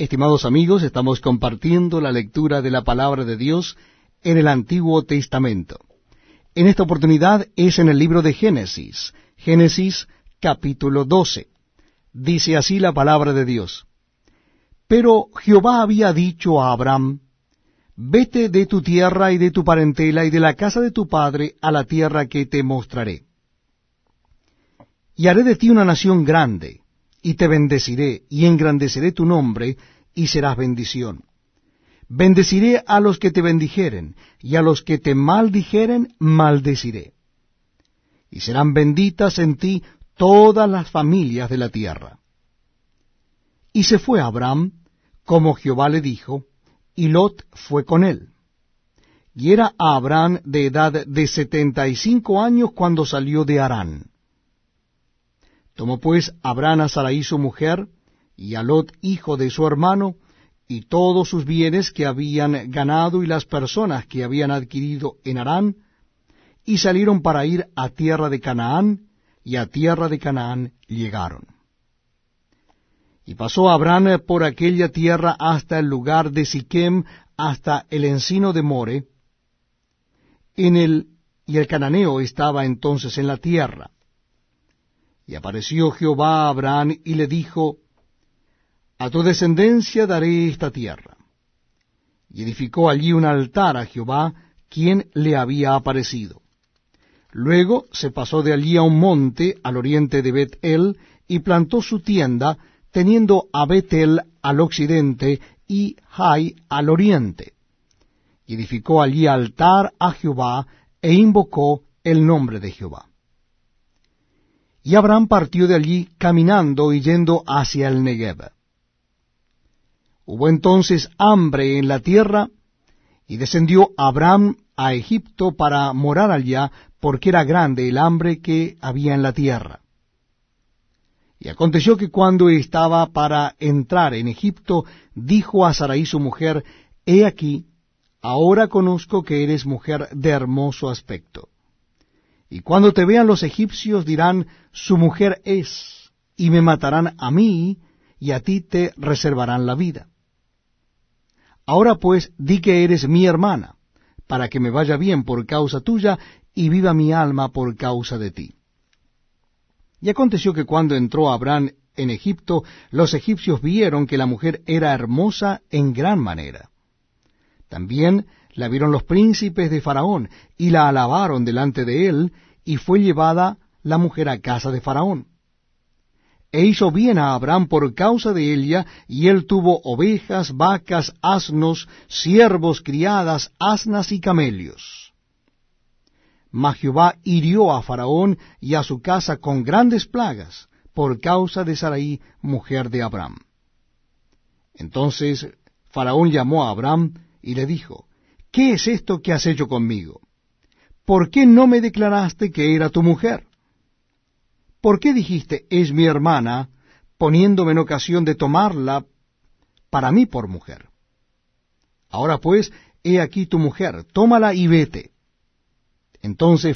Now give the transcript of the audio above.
Estimados amigos, estamos compartiendo la lectura de la palabra de Dios en el Antiguo Testamento. En esta oportunidad es en el libro de Génesis, Génesis capítulo 12. Dice así la palabra de Dios. Pero Jehová había dicho a Abraham, Vete de tu tierra y de tu parentela y de la casa de tu padre a la tierra que te mostraré. Y haré de ti una nación grande, y te bendeciré, y engrandeceré tu nombre, y serás bendición. Bendeciré a los que te bendijeren, y a los que te maldijeren, maldeciré. Y serán benditas en ti todas las familias de la tierra. Y se fue Abraham, como Jehová le dijo, y Lot fue con él. Y era Abraham de edad de setenta y cinco años cuando salió de Harán. Tomó pues Abraham a Sarai su mujer, y a Lot hijo de su hermano, y todos sus bienes que habían ganado y las personas que habían adquirido en Harán, y salieron para ir a tierra de Canaán, y a tierra de Canaán llegaron. Y pasó Abraham por aquella tierra hasta el lugar de Siquem, hasta el encino de More, en el, y el cananeo estaba entonces en la tierra. Y apareció Jehová a Abraham y le dijo, A tu descendencia daré esta tierra. Y edificó allí un altar a Jehová, quien le había aparecido. Luego se pasó de allí a un monte al oriente de Bet-El y plantó su tienda, teniendo a Bet-El al occidente y Jai al oriente. Y edificó allí altar a Jehová e invocó el nombre de Jehová. Y Abraham partió de allí caminando y yendo hacia el Negev. Hubo entonces hambre en la tierra, y descendió Abraham a Egipto para morar allá, porque era grande el hambre que había en la tierra. Y aconteció que cuando estaba para entrar en Egipto, dijo a Sarai su mujer, He aquí, ahora conozco que eres mujer de hermoso aspecto. Y cuando te vean los egipcios dirán, su mujer es, y me matarán a mí, y a ti te reservarán la vida. Ahora pues di que eres mi hermana, para que me vaya bien por causa tuya, y viva mi alma por causa de ti. Y aconteció que cuando entró Abraham en Egipto, los egipcios vieron que la mujer era hermosa en gran manera. También la vieron los príncipes de Faraón, y la alabaron delante de él, y fue llevada la mujer a casa de Faraón. E hizo bien a Abraham por causa de ella, y él tuvo ovejas, vacas, asnos, siervos, criadas, asnas y camelios. Mas Jehová hirió a Faraón y a su casa con grandes plagas, por causa de Sarai, mujer de Abraham. Entonces Faraón llamó a Abraham y le dijo, ¿qué es esto que has hecho conmigo? ¿Por qué no me declaraste que era tu mujer? ¿Por qué dijiste, es mi hermana, poniéndome en ocasión de tomarla para mí por mujer? Ahora pues, he aquí tu mujer, tómala y vete. Entonces